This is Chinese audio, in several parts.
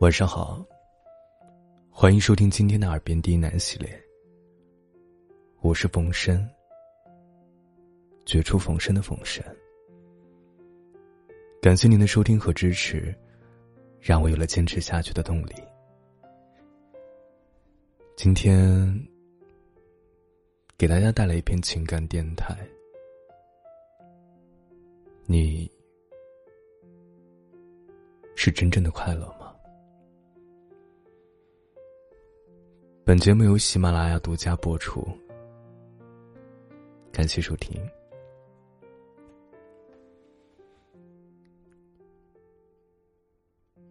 晚上好，欢迎收听今天的《耳边低喃》系列。我是冯生，绝处逢生的冯生。感谢您的收听和支持，让我有了坚持下去的动力。今天给大家带来一篇情感电台。你是真正的快乐吗？本节目由喜马拉雅独家播出，感谢收听。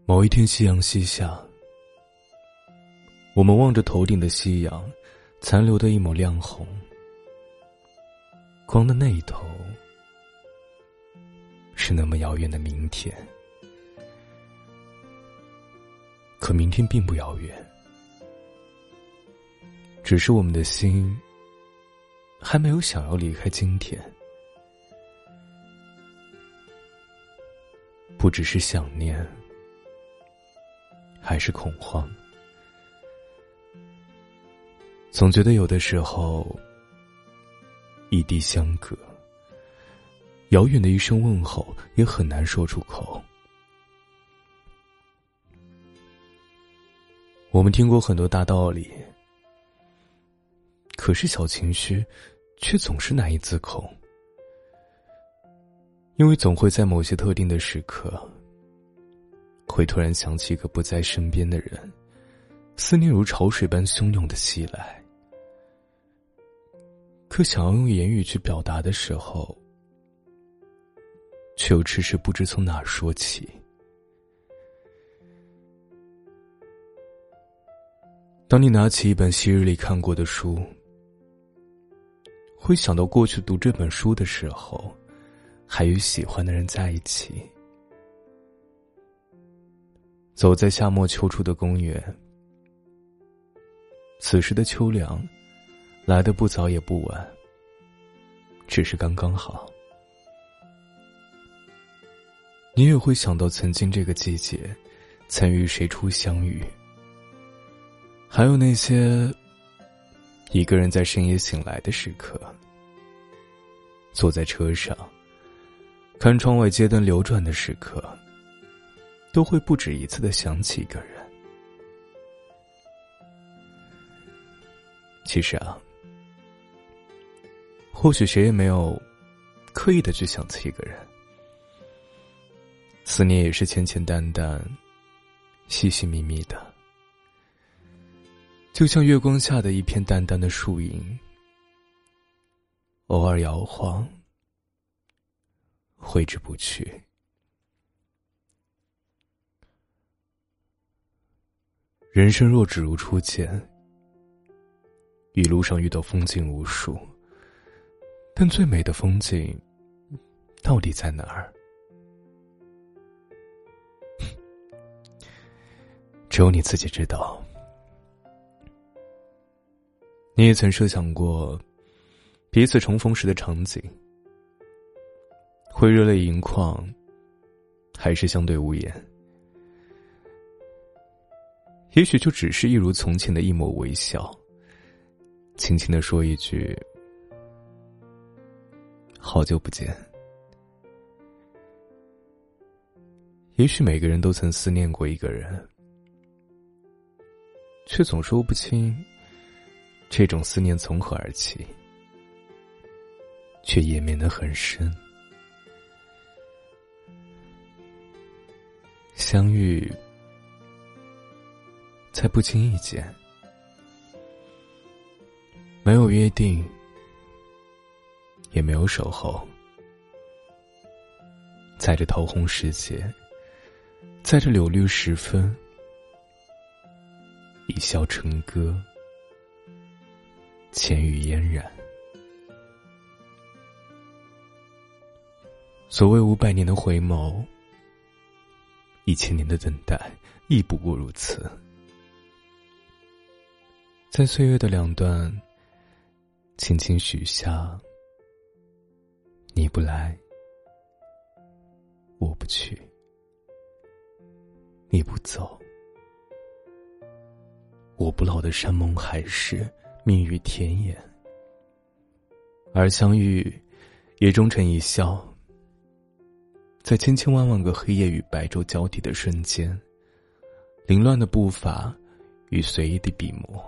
某一天，夕阳西下，我们望着头顶的夕阳，残留的一抹亮红。光的那一头，是那么遥远的明天。可明天并不遥远。只是我们的心还没有想要离开今天，不只是想念，还是恐慌。总觉得有的时候，异地相隔，遥远的一声问候也很难说出口。我们听过很多大道理。可是小情绪，却总是难以自控，因为总会在某些特定的时刻，会突然想起一个不在身边的人，思念如潮水般汹涌的袭来。可想要用言语去表达的时候，却又迟迟不知从哪儿说起。当你拿起一本昔日里看过的书。会想到过去读这本书的时候，还与喜欢的人在一起，走在夏末秋初的公园。此时的秋凉，来的不早也不晚，只是刚刚好。你也会想到曾经这个季节，曾与谁初相遇，还有那些。一个人在深夜醒来的时刻，坐在车上，看窗外街灯流转的时刻，都会不止一次的想起一个人。其实啊，或许谁也没有刻意的去想起一个人，思念也是浅浅淡淡、细细密密的。就像月光下的一片淡淡的树影，偶尔摇晃，挥之不去。人生若只如初见，一路上遇到风景无数，但最美的风景到底在哪儿？只有你自己知道。你也曾设想过彼此重逢时的场景，会热泪盈眶，还是相对无言？也许就只是一如从前的一抹微笑，轻轻的说一句“好久不见”。也许每个人都曾思念过一个人，却总说不清。这种思念从何而起，却延绵的很深。相遇，在不经意间，没有约定，也没有守候，在这桃红时节，在这柳绿时分，一笑成歌。浅语嫣然。所谓五百年的回眸，一千年的等待，亦不过如此。在岁月的两端，轻轻许下：你不来，我不去；你不走，我不老的山盟海誓，蜜语甜言。而相遇，也终成一笑。在千千万万个黑夜与白昼交替的瞬间，凌乱的步伐与随意的笔墨，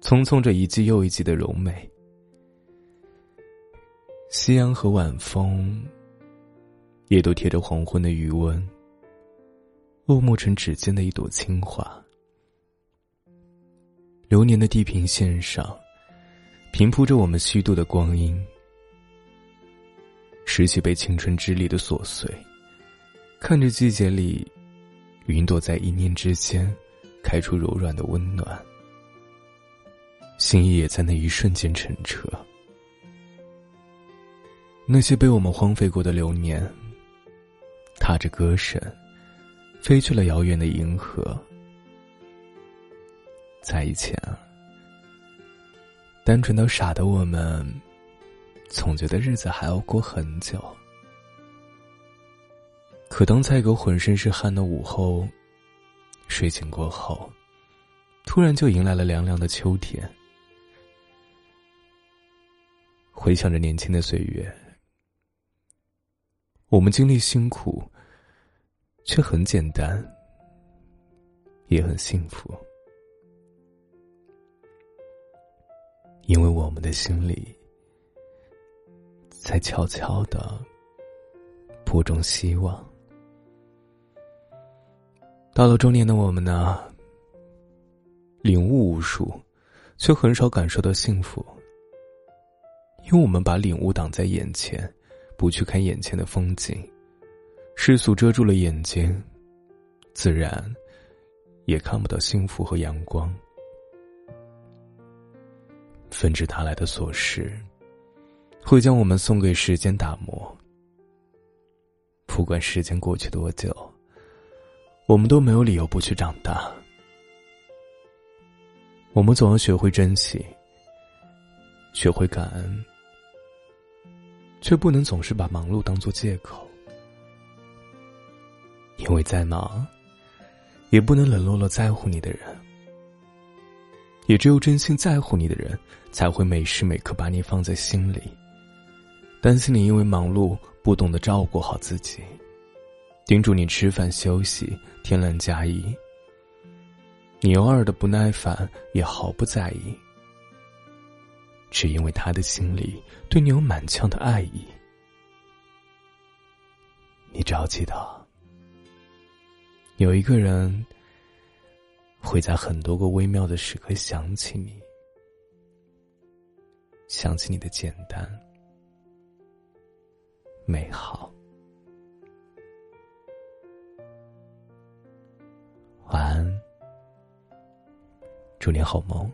匆匆着一季又一季的柔美。夕阳和晚风，也都贴着黄昏的余温，落寞成指尖的一朵青花。流年的地平线上，平铺着我们虚度的光阴。拾起被青春支离的琐碎，看着季节里，云朵在一念之间，开出柔软的温暖。心意也在那一瞬间澄澈。那些被我们荒废过的流年，踏着歌声，飞去了遥远的银河。在以前，单纯到傻的我们，总觉得日子还要过很久。可当在一个浑身是汗的午后，睡醒过后，突然就迎来了凉凉的秋天。回想着年轻的岁月，我们经历辛苦，却很简单，也很幸福。因为我们的心里，在悄悄的播种希望。到了中年的我们呢，领悟无数，却很少感受到幸福。因为我们把领悟挡在眼前，不去看眼前的风景，世俗遮住了眼睛，自然也看不到幸福和阳光。纷至沓来的琐事，会将我们送给时间打磨。不管时间过去多久，我们都没有理由不去长大。我们总要学会珍惜，学会感恩，却不能总是把忙碌当做借口。因为再忙，也不能冷落了在乎你的人。也只有真心在乎你的人，才会每时每刻把你放在心里，担心你因为忙碌不懂得照顾好自己，叮嘱你吃饭休息，添乱加衣。你偶尔的不耐烦也毫不在意，只因为他的心里对你有满腔的爱意。你只要记得，有一个人。会在很多个微妙的时刻想起你，想起你的简单、美好。晚安，祝你好梦。